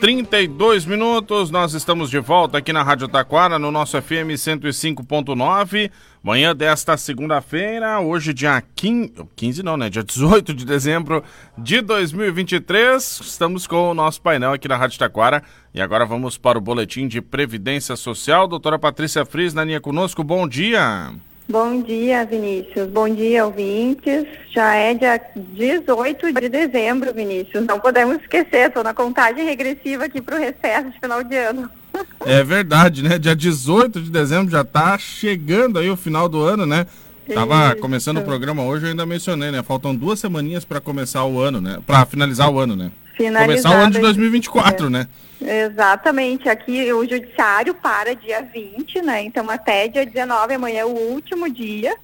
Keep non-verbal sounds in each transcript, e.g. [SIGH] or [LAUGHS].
32 minutos, nós estamos de volta aqui na Rádio Taquara, no nosso FM 105.9. Manhã desta segunda-feira, hoje dia 15, 15 não, né? Dia 18 de dezembro de 2023. Estamos com o nosso painel aqui na Rádio Taquara. E agora vamos para o boletim de Previdência Social. Doutora Patrícia Fris, na linha conosco, bom dia. Bom dia, Vinícius. Bom dia, ouvintes. Já é dia 18 de dezembro, Vinícius. Não podemos esquecer, estou na contagem regressiva aqui para o recesso de final de ano. [LAUGHS] É verdade, né? Dia 18 de dezembro já está chegando aí o final do ano, né? Tava Isso. começando o programa hoje, eu ainda mencionei, né? Faltam duas semaninhas para começar o ano, né? Para finalizar o ano, né? Começar o ano de 2024, é. né? Exatamente. Aqui o judiciário para dia 20, né? Então até dia 19, amanhã é o último dia,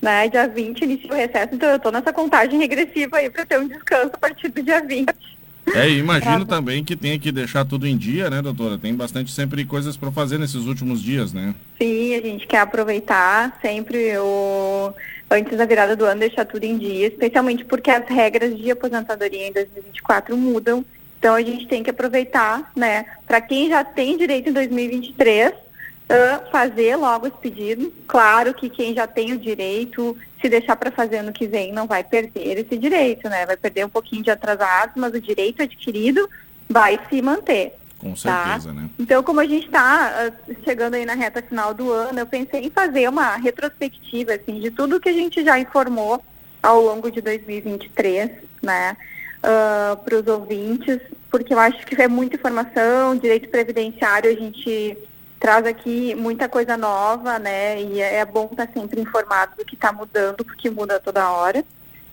né? Dia 20 inicia o recesso, então eu tô nessa contagem regressiva aí para ter um descanso a partir do dia 20. É, e imagino tá. também que tenha que deixar tudo em dia, né, doutora? Tem bastante sempre coisas para fazer nesses últimos dias, né? Sim, a gente quer aproveitar sempre o antes da virada do ano deixar tudo em dia, especialmente porque as regras de aposentadoria em 2024 mudam. Então a gente tem que aproveitar, né, para quem já tem direito em 2023, uh, fazer logo esse pedido. Claro que quem já tem o direito, se deixar para fazer ano que vem, não vai perder esse direito, né? Vai perder um pouquinho de atrasado, mas o direito adquirido vai se manter. Com tá? certeza, tá? né? Então, como a gente está uh, chegando aí na reta final do ano, eu pensei em fazer uma retrospectiva, assim, de tudo que a gente já informou ao longo de 2023, né? Uh, para os ouvintes, porque eu acho que é muita informação, direito previdenciário, a gente traz aqui muita coisa nova, né? E é bom estar sempre informado do que está mudando, porque muda toda hora.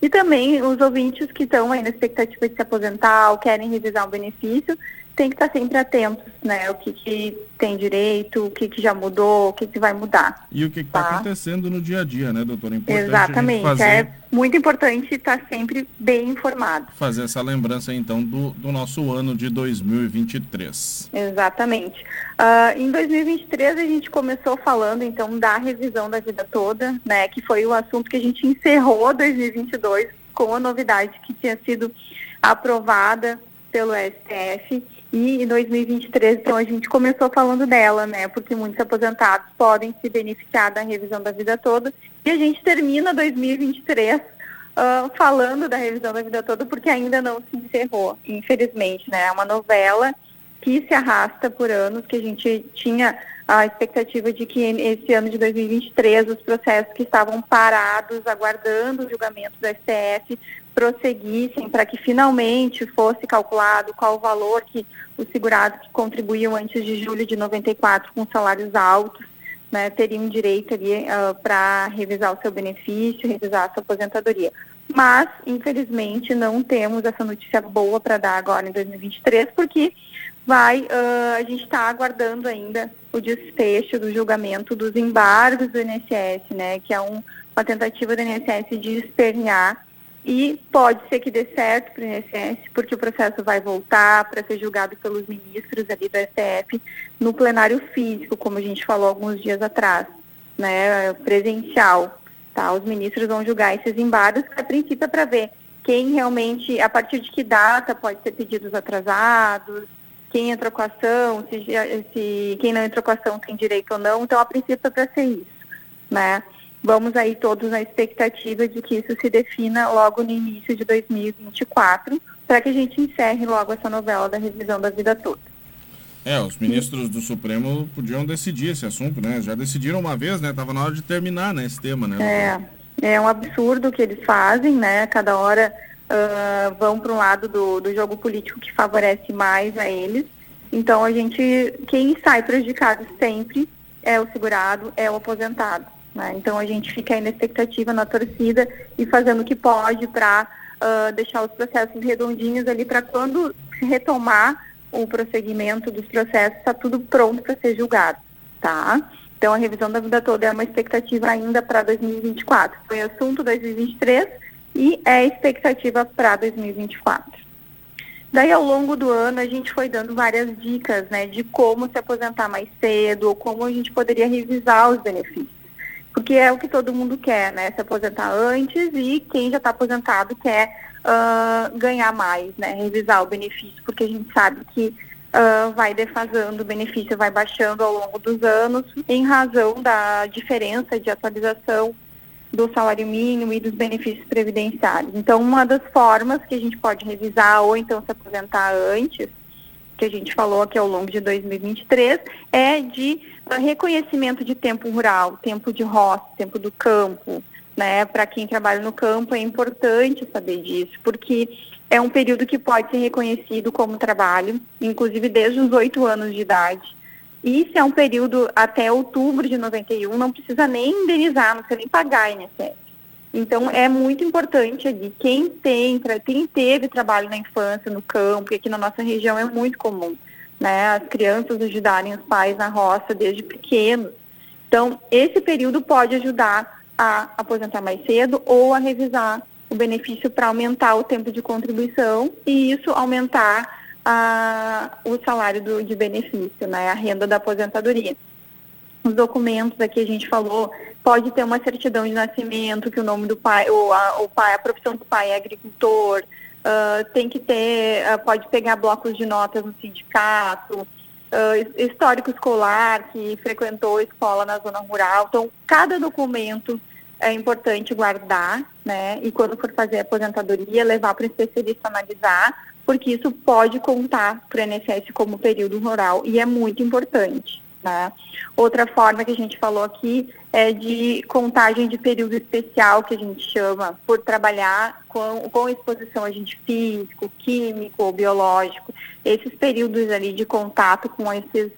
E também os ouvintes que estão aí na expectativa de se aposentar ou querem revisar um benefício, tem que estar sempre atentos, né? O que, que tem direito, o que, que já mudou, o que, que vai mudar. E o que está tá acontecendo no dia a dia, né, doutora? Importante Exatamente. Fazer... É muito importante estar sempre bem informado. Fazer essa lembrança, então, do, do nosso ano de 2023. Exatamente. Uh, em 2023, a gente começou falando, então, da revisão da vida toda, né? Que foi o assunto que a gente encerrou 2022 com a novidade que tinha sido aprovada pelo STF e em 2023, então, a gente começou falando dela, né? Porque muitos aposentados podem se beneficiar da revisão da vida toda. E a gente termina 2023 uh, ah, falando da revisão da vida toda, porque ainda não se encerrou, infelizmente, né? É uma novela que se arrasta por anos, que a gente tinha a expectativa de que esse ano de 2023 os processos que estavam parados, aguardando o julgamento do STF, prosseguissem para que finalmente fosse calculado qual o valor que os segurados que contribuíam antes de julho de 94 com salários altos né, teriam direito ali uh, para revisar o seu benefício, revisar a sua aposentadoria. Mas, infelizmente, não temos essa notícia boa para dar agora em 2023, porque vai, uh, a gente está aguardando ainda o desfecho do julgamento dos embargos do INSS, né, que é um, uma tentativa do INSS de espernear e pode ser que dê certo para o INSS, porque o processo vai voltar para ser julgado pelos ministros ali do STF no plenário físico, como a gente falou alguns dias atrás, né, presencial. Tá? Os ministros vão julgar esses embargos, a princípio é para ver quem realmente, a partir de que data pode ser pedidos atrasados, quem entrou com a ação, se, se quem não entrou com a ação tem direito ou não. Então, a princípio é para ser isso, né? Vamos aí todos na expectativa de que isso se defina logo no início de 2024, para que a gente encerre logo essa novela da revisão da vida toda. É, os ministros do Supremo podiam decidir esse assunto, né? Já decidiram uma vez, né? Tava na hora de terminar, né, esse tema, né? É, é um absurdo o que eles fazem, né? Cada hora uh, vão para um lado do, do jogo político que favorece mais a eles. Então a gente, quem sai prejudicado sempre é o segurado, é o aposentado. Né? Então a gente fica aí na expectativa, na torcida e fazendo o que pode para uh, deixar os processos redondinhos ali para quando retomar o prosseguimento dos processos, está tudo pronto para ser julgado, tá? Então a revisão da vida toda é uma expectativa ainda para 2024. Foi assunto 2023 e é expectativa para 2024. Daí, ao longo do ano, a gente foi dando várias dicas né, de como se aposentar mais cedo, ou como a gente poderia revisar os benefícios. porque é o que todo mundo quer, né? Se aposentar antes e quem já está aposentado quer uh, ganhar mais, né? Revisar o benefício, porque a gente sabe que uh, vai defasando, o benefício vai baixando ao longo dos anos, em razão da diferença de atualização do salário mínimo e dos benefícios previdenciários. Então, uma das formas que a gente pode revisar ou então se aposentar antes, que a gente falou aqui ao longo de 2023, é de uh, reconhecimento de tempo rural, tempo de roça, tempo do campo. Né? Para quem trabalha no campo é importante saber disso, porque é um período que pode ser reconhecido como trabalho, inclusive desde os oito anos de idade. E se é um período até outubro de 91, não precisa nem indenizar, não precisa nem pagar INSS. Então, é muito importante ali, quem tem, quem teve trabalho na infância, no campo, e aqui na nossa região é muito comum, né? As crianças ajudarem os pais na roça desde pequenos. Então, esse período pode ajudar a aposentar mais cedo ou a revisar o benefício para aumentar o tempo de contribuição e isso aumentar a, o salário do, de benefício, né, a renda da aposentadoria. Os documentos aqui a gente falou, pode ter uma certidão de nascimento, que o nome do pai, ou a, o pai, a profissão do pai é agricultor, uh, tem que ter, uh, pode pegar blocos de notas no sindicato, uh, histórico escolar, que frequentou escola na zona rural. Então, cada documento é importante guardar, né? E quando for fazer a aposentadoria, levar para o especialista analisar, porque isso pode contar para o INSS como período rural e é muito importante. Né? Outra forma que a gente falou aqui é de contagem de período especial, que a gente chama, por trabalhar com, com exposição a agente físico, químico ou biológico. Esses períodos ali de contato com esses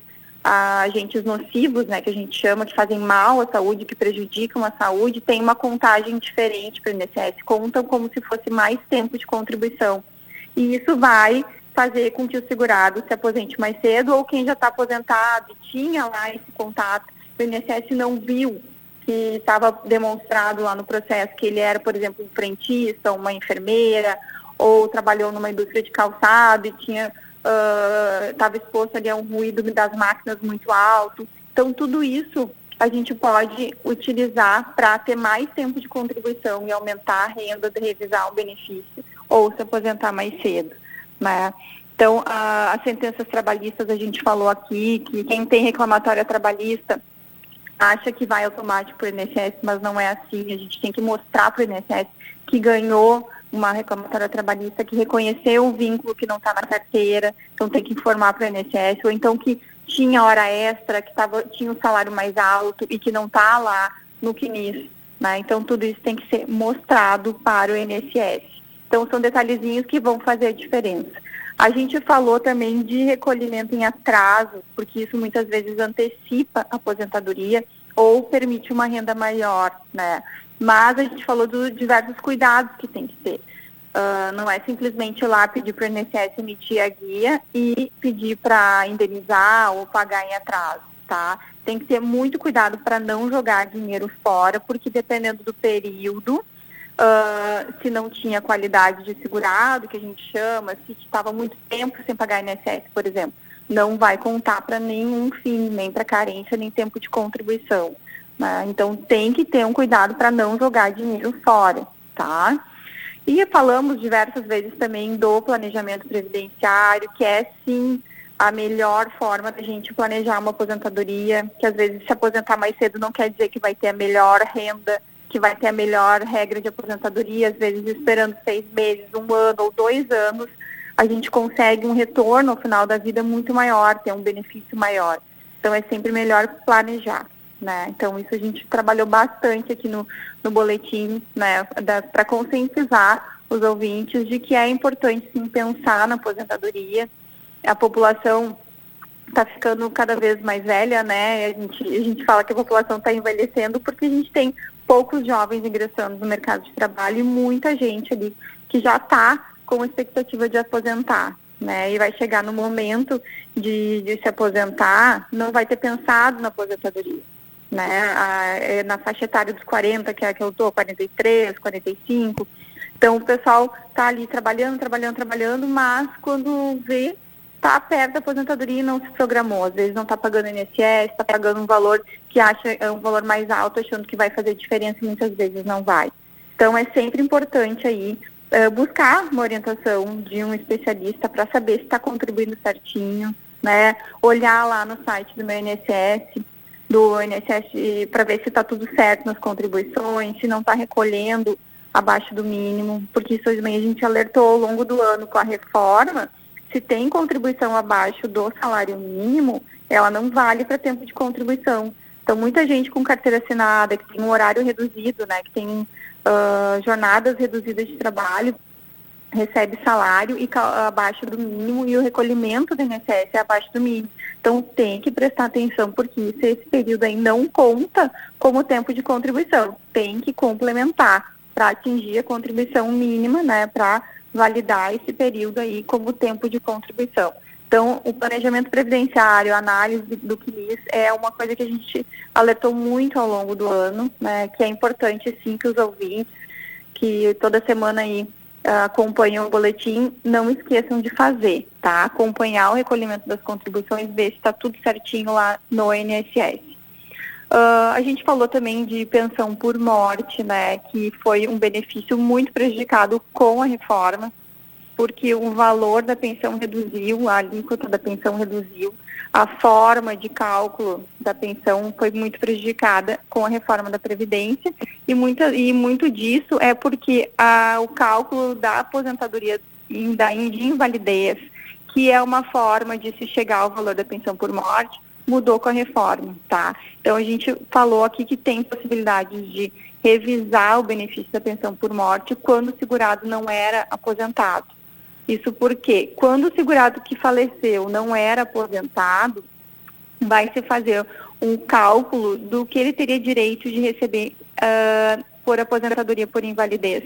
agentes nocivos, né, que a gente chama, que fazem mal à saúde, que prejudicam a saúde, tem uma contagem diferente para o INSS, contam como se fosse mais tempo de contribuição. E isso vai fazer com que o segurado se aposente mais cedo ou quem já está aposentado e tinha lá esse contato, o INSS não viu que estava demonstrado lá no processo que ele era, por exemplo, um frentista, uma enfermeira, ou trabalhou numa indústria de calçado e tinha estava uh, exposto ali a um ruído das máquinas muito alto. Então, tudo isso a gente pode utilizar para ter mais tempo de contribuição e aumentar a renda de revisar o benefício ou se aposentar mais cedo. Né? Então, a, as sentenças trabalhistas, a gente falou aqui que quem tem reclamatória trabalhista acha que vai automático para o INSS, mas não é assim. A gente tem que mostrar para o INSS que ganhou uma reclamatória trabalhista que reconheceu o vínculo que não está na carteira, então tem que informar para o INSS, ou então que tinha hora extra, que tava, tinha um salário mais alto e que não está lá no CNIS. Né? Então tudo isso tem que ser mostrado para o INSS. Então são detalhezinhos que vão fazer a diferença. A gente falou também de recolhimento em atraso, porque isso muitas vezes antecipa a aposentadoria ou permite uma renda maior, né? Mas a gente falou dos diversos cuidados que tem que ter. Uh, não é simplesmente ir lá pedir para o INSS emitir a guia e pedir para indenizar ou pagar em atraso, tá? Tem que ter muito cuidado para não jogar dinheiro fora, porque dependendo do período, uh, se não tinha qualidade de segurado, que a gente chama, se estava muito tempo sem pagar INSS, por exemplo, não vai contar para nenhum fim, nem para carência, nem tempo de contribuição. Né? Então tem que ter um cuidado para não jogar dinheiro fora, tá? E falamos diversas vezes também do planejamento previdenciário, que é sim a melhor forma da gente planejar uma aposentadoria, que às vezes se aposentar mais cedo não quer dizer que vai ter a melhor renda, que vai ter a melhor regra de aposentadoria, às vezes esperando seis meses, um ano ou dois anos, a gente consegue um retorno ao final da vida muito maior, ter um benefício maior. Então é sempre melhor planejar. Né? Então isso a gente trabalhou bastante aqui no, no boletim, né, para conscientizar os ouvintes de que é importante sim pensar na aposentadoria. A população está ficando cada vez mais velha, né? A gente, a gente fala que a população está envelhecendo porque a gente tem poucos jovens ingressando no mercado de trabalho e muita gente ali que já está com expectativa de aposentar. Né, e vai chegar no momento de, de se aposentar, não vai ter pensado na aposentadoria né? A, é na faixa etária dos 40, que é a que eu estou, 43, 45. Então o pessoal está ali trabalhando, trabalhando, trabalhando, mas quando vê, está perto da aposentadoria e não se programou. Às vezes não está pagando INSS, está pagando um valor que acha é um valor mais alto, achando que vai fazer diferença e muitas vezes não vai. Então é sempre importante aí uh, buscar uma orientação de um especialista para saber se está contribuindo certinho, né? Olhar lá no site do meu INSS, do INSS para ver se está tudo certo nas contribuições, se não está recolhendo abaixo do mínimo, porque isso também a gente alertou ao longo do ano com a reforma, se tem contribuição abaixo do salário mínimo, ela não vale para tempo de contribuição. Então, muita gente com carteira assinada, que tem um horário reduzido, né, que tem uh, jornadas reduzidas de trabalho, recebe salário e abaixo do mínimo e o recolhimento do INSS é abaixo do mínimo. Então tem que prestar atenção porque esse período aí não conta como tempo de contribuição. Tem que complementar para atingir a contribuição mínima, né, para validar esse período aí como tempo de contribuição. Então, o planejamento previdenciário, a análise do CNIS é uma coisa que a gente alertou muito ao longo do ano, né, que é importante, sim, que os ouvintes que toda semana aí acompanham o boletim, não esqueçam de fazer, tá? Acompanhar o recolhimento das contribuições, ver se está tudo certinho lá no INSS. Uh, ah, a gente falou também de pensão por morte, né? Que foi um benefício muito prejudicado com a reforma, porque o valor da pensão reduziu, a alíquota da pensão reduziu, a forma de cálculo da pensão foi muito prejudicada com a reforma da Previdência e, e muito disso é porque a, o cálculo da aposentadoria da, de invalidez, que é uma forma de se chegar ao valor da pensão por morte, mudou com a reforma, tá? Então a gente falou aqui que tem possibilidades de revisar o benefício da pensão por morte quando o segurado não era aposentado. Isso porque quando o segurado que faleceu não era aposentado, vai se fazer um cálculo do que ele teria direito de receber uh, por aposentadoria por invalidez.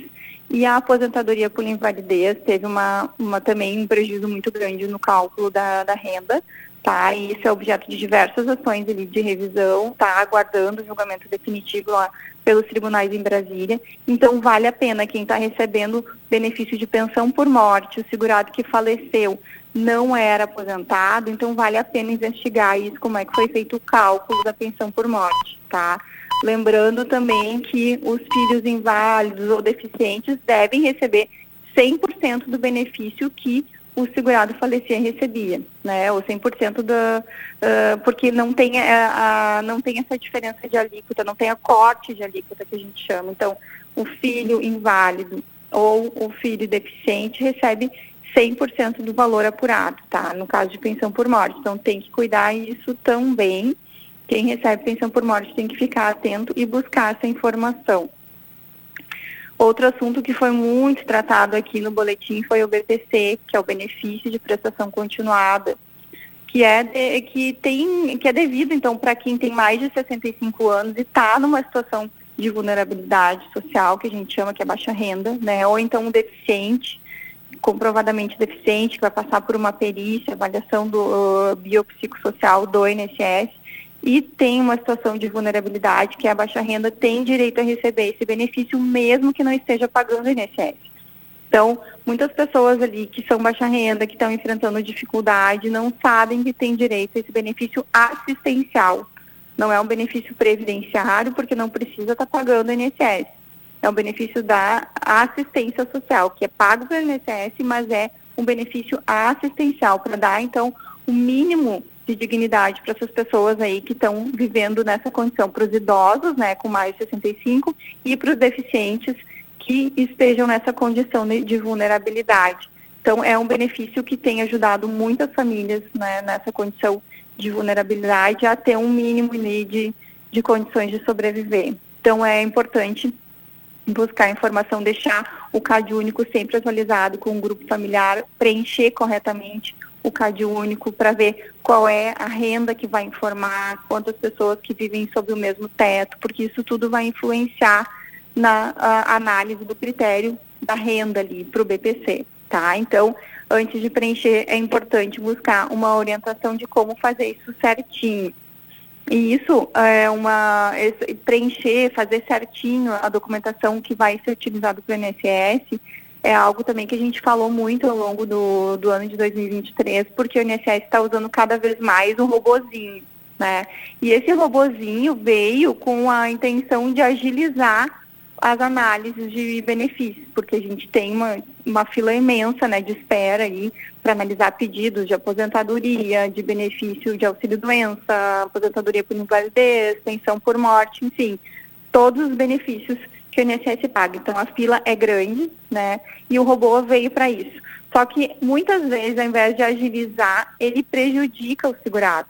E a aposentadoria por invalidez teve uma, uma, também um prejuízo muito grande no cálculo da, da renda, tá? E isso é objeto de diversas ações ali de revisão, tá? Aguardando o julgamento definitivo lá pelos tribunais em Brasília. Então, vale a pena quem está recebendo benefício de pensão por morte, o segurado que faleceu não era aposentado, então vale a pena investigar isso, como é que foi feito o cálculo da pensão por morte, tá? Lembrando também que os filhos inválidos ou deficientes devem receber 100% do benefício que o segurado falecia recebia, né? Ou 100% da uh, porque não tem a, a, não tem essa diferença de alíquota, não tem a corte de alíquota que a gente chama. Então, o filho inválido ou o filho deficiente recebe 100% do valor apurado, tá? No caso de pensão por morte. Então, tem que cuidar isso também. Quem recebe pensão por morte tem que ficar atento e buscar essa informação. Outro assunto que foi muito tratado aqui no boletim foi o BPC, que é o benefício de prestação continuada, que é de, que tem que é devido então para quem tem mais de 65 anos e está numa situação de vulnerabilidade social, que a gente chama que é baixa renda, né? Ou então um deficiente, comprovadamente deficiente, que vai passar por uma perícia, avaliação do uh, biopsicossocial do INSS e tem uma situação de vulnerabilidade, que é a baixa renda, tem direito a receber esse benefício, mesmo que não esteja pagando o INSS. Então, muitas pessoas ali que são baixa renda, que estão enfrentando dificuldade, não sabem que têm direito a esse benefício assistencial. Não é um benefício previdenciário, porque não precisa estar tá pagando o INSS. É um benefício da assistência social, que é pago pelo INSS, mas é um benefício assistencial, para dar, então, o mínimo de dignidade para essas pessoas aí que estão vivendo nessa condição, para os idosos, né, com mais de 65, e para os deficientes que estejam nessa condição de vulnerabilidade. Então, é um benefício que tem ajudado muitas famílias né, nessa condição de vulnerabilidade a ter um mínimo de, de condições de sobreviver. Então, é importante buscar informação, deixar o CAD único sempre atualizado com o grupo familiar, preencher corretamente o CAD único para ver qual é a renda que vai informar, quantas pessoas que vivem sob o mesmo teto, porque isso tudo vai influenciar na análise do critério da renda ali para o BPC, tá? Então, antes de preencher, é importante buscar uma orientação de como fazer isso certinho. E isso é uma preencher, fazer certinho a documentação que vai ser utilizada pelo INSS é algo também que a gente falou muito ao longo do, do ano de 2023, porque o INSS está usando cada vez mais um robozinho, né? E esse robozinho veio com a intenção de agilizar as análises de benefícios, porque a gente tem uma, uma fila imensa né, de espera aí para analisar pedidos de aposentadoria, de benefício de auxílio-doença, aposentadoria por invalidez, pensão por morte, enfim, todos os benefícios que o INSS paga. Então a fila é grande, né? E o robô veio para isso. Só que muitas vezes, ao invés de agilizar, ele prejudica o segurado.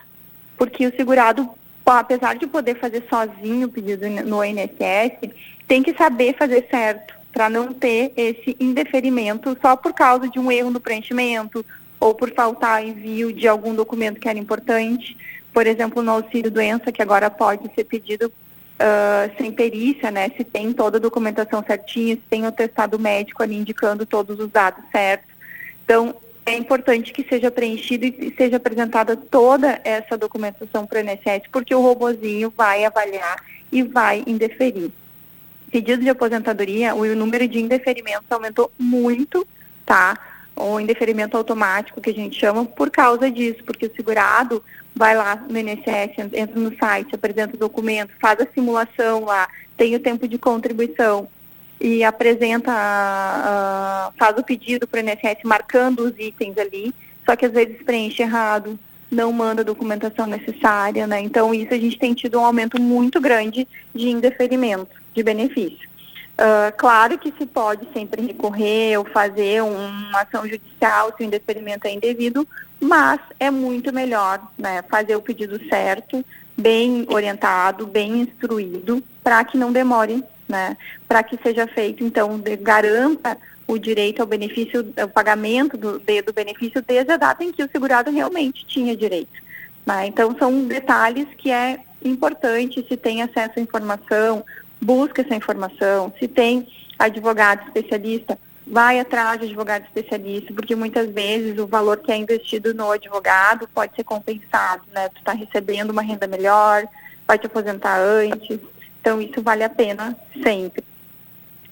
Porque o segurado, apesar de poder fazer sozinho o pedido no INSS, tem que saber fazer certo para não ter esse indeferimento só por causa de um erro no preenchimento ou por faltar envio de algum documento que era importante. Por exemplo, no auxílio doença, que agora pode ser pedido uh, sem perícia, né? Se tem toda a documentação certinha, se tem o testado médico ali indicando todos os dados certos. Então, é importante que seja preenchido e seja apresentada toda essa documentação para o INSS, porque o robozinho vai avaliar e vai indeferir pedidos de aposentadoria, o número de indeferimentos aumentou muito, tá? O indeferimento automático, que a gente chama, por causa disso, porque o segurado vai lá no INSS, entra no site, apresenta o documento, faz a simulação lá, tem o tempo de contribuição e apresenta, uh, faz o pedido para o INSS marcando os itens ali, só que às vezes preenche errado, não manda a documentação necessária, né? Então isso a gente tem tido um aumento muito grande de indeferimento de benefício. Uh, claro que se pode sempre recorrer ou fazer uma ação judicial se o indeferimento é indevido, mas é muito melhor né, fazer o pedido certo, bem orientado, bem instruído, para que não demore, né, para que seja feito, então, de, garanta o direito ao benefício, ao pagamento do, de, do benefício desde a data em que o segurado realmente tinha direito. Né? Então, são detalhes que é importante se tem acesso à informação, busca essa informação. Se tem advogado especialista, vai atrás de advogado especialista, porque muitas vezes o valor que é investido no advogado pode ser compensado, né? Tu está recebendo uma renda melhor, vai te aposentar antes, então isso vale a pena sempre.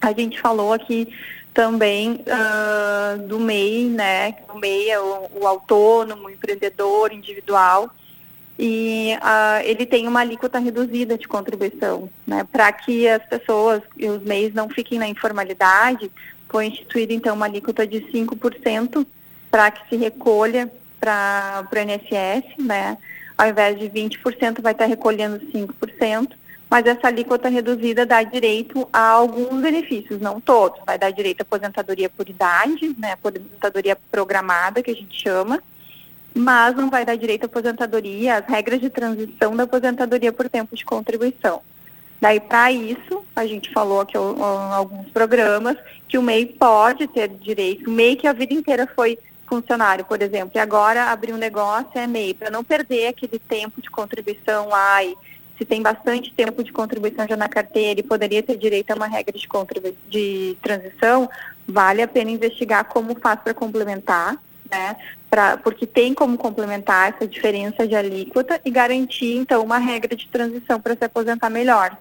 A gente falou aqui também uh, do MEI, né? O MEI é o, o autônomo, o empreendedor individual, e uh, ele tem uma alíquota reduzida de contribuição, né, para que as pessoas e os MEIs não fiquem na informalidade, foi instituída então uma alíquota de 5% para que se recolha para o INSS, né, ao invés de 20% vai estar recolhendo 5%, mas essa alíquota reduzida dá direito a alguns benefícios, não todos, vai dar direito à aposentadoria por idade, né, aposentadoria programada, que a gente chama, mas não vai dar direito à aposentadoria, as regras de transição da aposentadoria por tempo de contribuição. Daí, para isso, a gente falou aqui em alguns programas que o MEI pode ter direito, o MEI que a vida inteira foi funcionário, por exemplo, e agora abrir um negócio é MEI, para não perder aquele tempo de contribuição lá e se tem bastante tempo de contribuição já na carteira e poderia ter direito a uma regra de, de transição, vale a pena investigar como faz para complementar, né? Pra, porque tem como complementar essa diferença de alíquota e garantir, então, uma regra de transição para se aposentar melhor,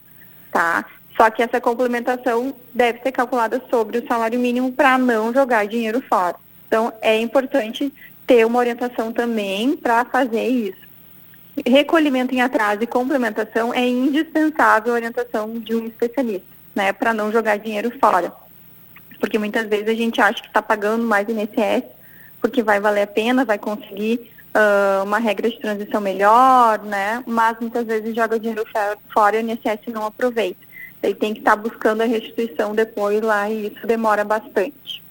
tá? Só que essa complementação deve ser calculada sobre o salário mínimo para não jogar dinheiro fora. Então, é importante ter uma orientação também para fazer isso. Recolhimento em atraso e complementação é indispensável a orientação de um especialista, né, para não jogar dinheiro fora. Porque muitas vezes a gente acha que está pagando mais INSS porque vai valer a pena, vai conseguir uh, uma regra de transição melhor, né? Mas muitas vezes joga dinheiro fora e o INSS não aproveita. Ele tem que estar tá buscando a restituição depois lá e isso demora bastante.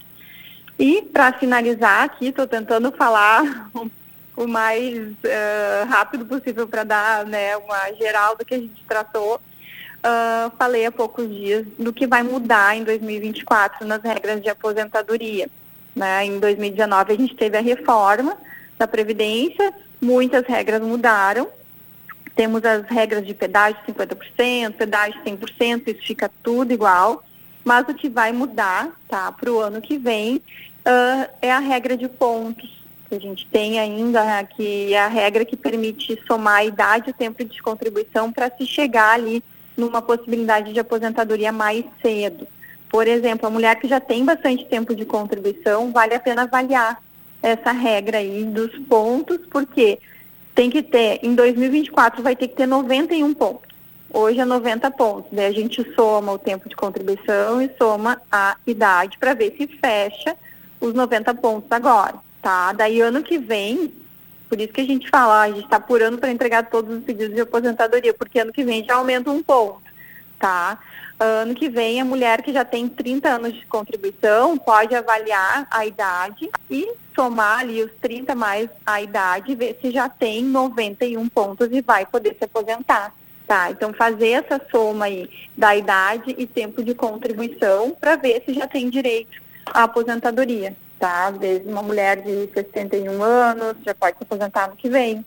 E para finalizar aqui, estou tentando falar [LAUGHS] o mais uh, rápido possível para dar né, uma geral do que a gente tratou. Uh, falei há poucos dias do que vai mudar em 2024 nas regras de aposentadoria. Né? Em 2019 a gente teve a reforma da Previdência, muitas regras mudaram. Temos as regras de pedágio 50%, pedágio 100%, isso fica tudo igual. Mas o que vai mudar tá, para o ano que vem uh, é a regra de pontos. Que a gente tem ainda, que é a regra que permite somar a idade e o tempo de contribuição para se chegar ali numa possibilidade de aposentadoria mais cedo. Por exemplo, a mulher que já tem bastante tempo de contribuição, vale a pena avaliar essa regra aí dos pontos, porque tem que ter, em 2024 vai ter que ter 91 pontos. Hoje é 90 pontos. Daí a gente soma o tempo de contribuição e soma a idade para ver se fecha os 90 pontos agora, tá? Daí ano que vem, por isso que a gente fala, a gente está apurando para entregar todos os pedidos de aposentadoria, porque ano que vem já aumenta um ponto, tá? Ano que vem, a mulher que já tem 30 anos de contribuição pode avaliar a idade e somar ali os 30 mais a idade, ver se já tem 91 pontos e vai poder se aposentar. Tá, então fazer essa soma aí da idade e tempo de contribuição para ver se já tem direito à aposentadoria, tá? Às vezes uma mulher de 61 anos já pode se aposentar no que vem.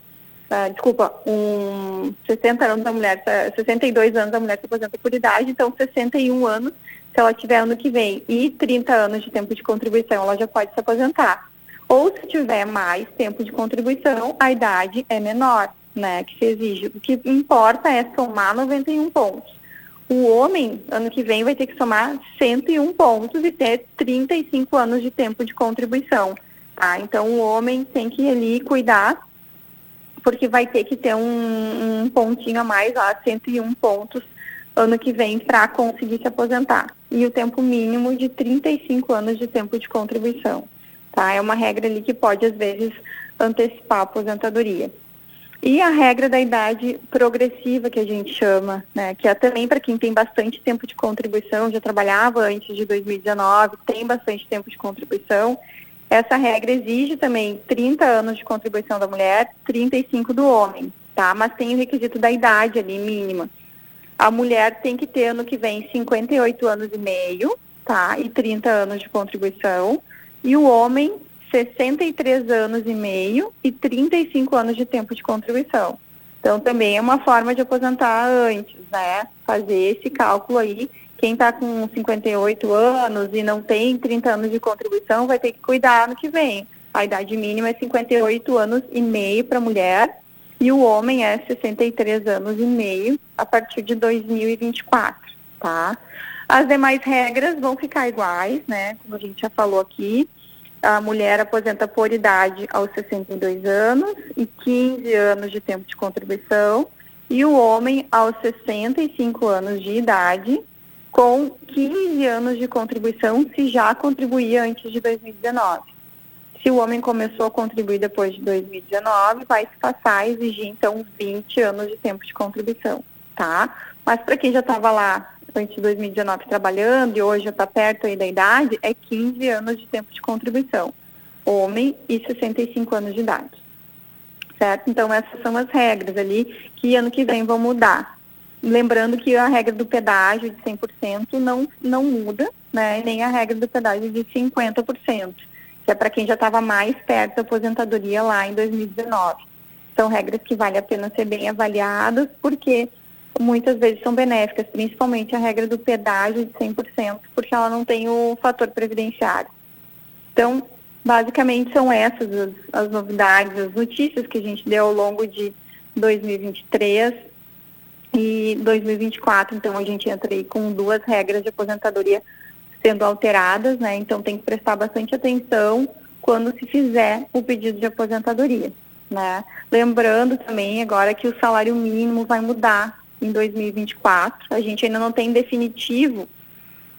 Uh, desculpa, um 60 anos da mulher, 62 anos da mulher se aposenta por idade, então 61 anos, se ela tiver ano que vem, e 30 anos de tempo de contribuição, ela já pode se aposentar. Ou se tiver mais tempo de contribuição, a idade é menor né, que se exige. O que importa é somar 91 pontos. O homem, ano que vem, vai ter que somar 101 pontos e ter 35 anos de tempo de contribuição. Tá? Então, o homem tem que ali cuidar, porque vai ter que ter um, um pontinho a mais, lá, 101 pontos, ano que vem, para conseguir se aposentar. E o tempo mínimo de 35 anos de tempo de contribuição. Tá? É uma regra ali que pode, às vezes, antecipar a aposentadoria. E a regra da idade progressiva, que a gente chama, né, que é também para quem tem bastante tempo de contribuição, já trabalhava antes de 2019, tem bastante tempo de contribuição. Essa regra exige também 30 anos de contribuição da mulher, 35 do homem, tá? Mas tem o requisito da idade ali, mínima. A mulher tem que ter ano que vem 58 anos e meio, tá? E 30 anos de contribuição. E o homem 63 anos e meio e 35 anos de tempo de contribuição. Então, também é uma forma de aposentar antes, né? Fazer esse cálculo aí. Quem está com 58 anos e não tem 30 anos de contribuição vai ter que cuidar no que vem. A idade mínima é 58 anos e meio para a mulher e o homem é 63 anos e meio a partir de 2024, tá? As demais regras vão ficar iguais, né? Como a gente já falou aqui a mulher aposenta por idade aos 62 anos e 15 anos de tempo de contribuição, e o homem aos 65 anos de idade, com 15 anos de contribuição, se já contribuía antes de 2019. Se o homem começou a contribuir depois de 2019, vai se passar a exigir, então, 20 anos de tempo de contribuição, tá? Mas para quem já estava lá antes de 2019 trabalhando e hoje já está perto aí da idade, é 15 anos de tempo de contribuição. Homem e 65 anos de idade. Certo? Então, essas são as regras ali que ano que vem vão mudar. Lembrando que a regra do pedágio de 100% não, não muda, né? Nem a regra do pedágio de 50%, que é para quem já estava mais perto da aposentadoria lá em 2019. São regras que vale a pena ser bem avaliadas, porque muitas vezes são benéficas, principalmente a regra do pedágio de 100%, porque ela não tem o fator previdenciário. Então, basicamente são essas as, as novidades, as notícias que a gente deu ao longo de 2023 e 2024. Então, a gente entra aí com duas regras de aposentadoria sendo alteradas, né? Então, tem que prestar bastante atenção quando se fizer o pedido de aposentadoria, né? Lembrando também agora que o salário mínimo vai mudar em 2024. A gente ainda não tem definitivo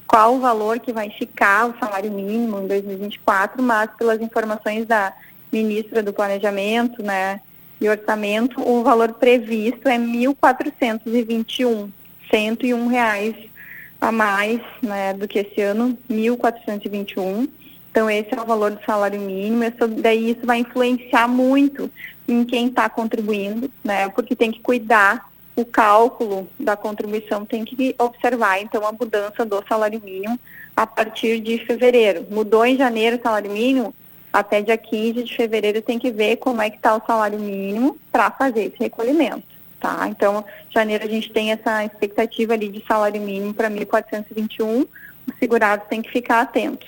qual o valor que vai ficar o salário mínimo em 2024, mas pelas informações da ministra do Planejamento, né, e Orçamento, o valor previsto é 1.421, 101 reais a mais, né, do que esse ano, 1.421. Então esse é o valor do salário mínimo. Isso, daí isso vai influenciar muito em quem está contribuindo, né, porque tem que cuidar o cálculo da contribuição tem que observar, então, a mudança do salário mínimo a partir de fevereiro. Mudou em janeiro o salário mínimo, até dia 15 de fevereiro tem que ver como é que está o salário mínimo para fazer esse recolhimento. Tá? Então, janeiro a gente tem essa expectativa ali de salário mínimo para 1.421, os segurados têm que ficar atentos.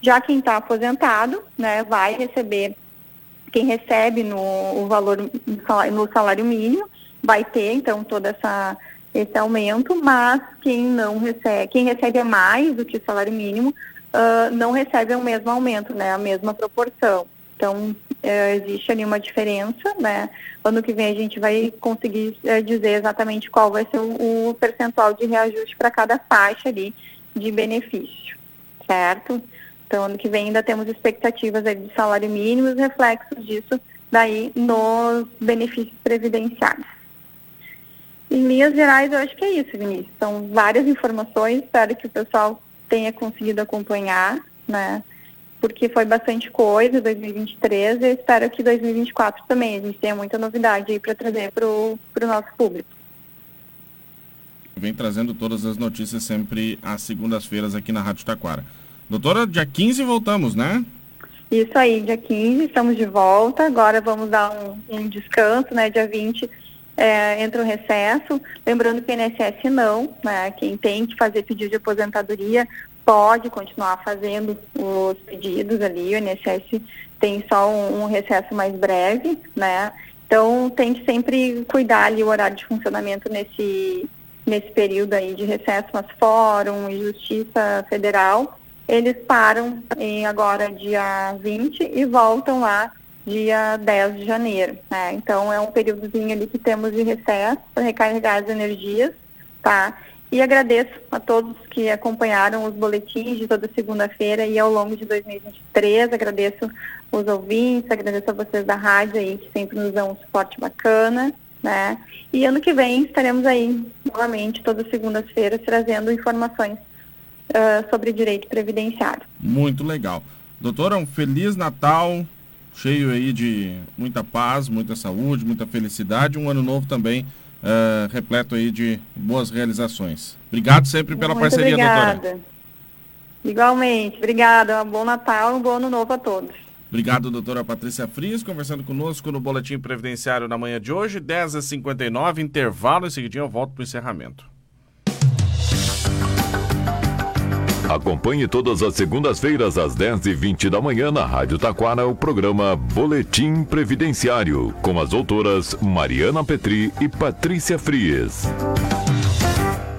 Já quem está aposentado, né, vai receber, quem recebe no o valor no salário mínimo, vai ter, então, toda essa esse aumento, mas quem não recebe, quem recebe mais do que o salário mínimo, uh, não recebe o mesmo aumento, né, a mesma proporção. Então, uh, existe ali uma diferença, né? Ano que vem a gente vai conseguir uh, dizer exatamente qual vai ser o, o percentual de reajuste para cada faixa ali de benefício, certo? Então, ano que vem ainda temos expectativas de salário mínimo e os reflexos disso daí nos benefícios previdenciários. Em linhas gerais, eu acho que é isso, Vinícius. São várias informações, espero que o pessoal tenha conseguido acompanhar, né? Porque foi bastante coisa 2023 e eu espero que 2024 também a gente tenha muita novidade aí para trazer para o nosso público. Vem trazendo todas as notícias sempre às segundas-feiras aqui na Rádio Taquara. Doutora, dia 15 voltamos, né? Isso aí, dia 15 estamos de volta. Agora vamos dar um, um descanso, né? Dia 20 é, entra o recesso. Lembrando que o INSS não, né? Quem tem que fazer pedido de aposentadoria pode continuar fazendo os pedidos ali. O INSS tem só um, um recesso mais breve, né? Então tem que sempre cuidar ali o horário de funcionamento nesse, nesse período aí de recesso, mas fórum e justiça federal eles param em agora dia 20 e voltam lá dia 10 de janeiro. Né? Então é um períodozinho ali que temos de recesso para recarregar as energias, tá? E agradeço a todos que acompanharam os boletins de toda segunda-feira e ao longo de 2023. Agradeço os ouvintes, agradeço a vocês da rádio aí que sempre nos dão um suporte bacana, né? E ano que vem estaremos aí novamente todas segundas-feiras trazendo informações uh, sobre direito previdenciário. Muito legal. Doutora, um Feliz Natal, cheio aí de muita paz, muita saúde, muita felicidade, um ano novo também uh, repleto aí de boas realizações. Obrigado sempre pela Muito parceria, obrigada. doutora. Igualmente, obrigada. Um bom Natal, um bom ano novo a todos. Obrigado, doutora Patrícia Frias, conversando conosco no Boletim Previdenciário na manhã de hoje, 10h59, intervalo, em seguidinho eu volto para o encerramento. Acompanhe todas as segundas-feiras às 10h20 da manhã na Rádio Taquara o programa Boletim Previdenciário com as doutoras Mariana Petri e Patrícia Frias.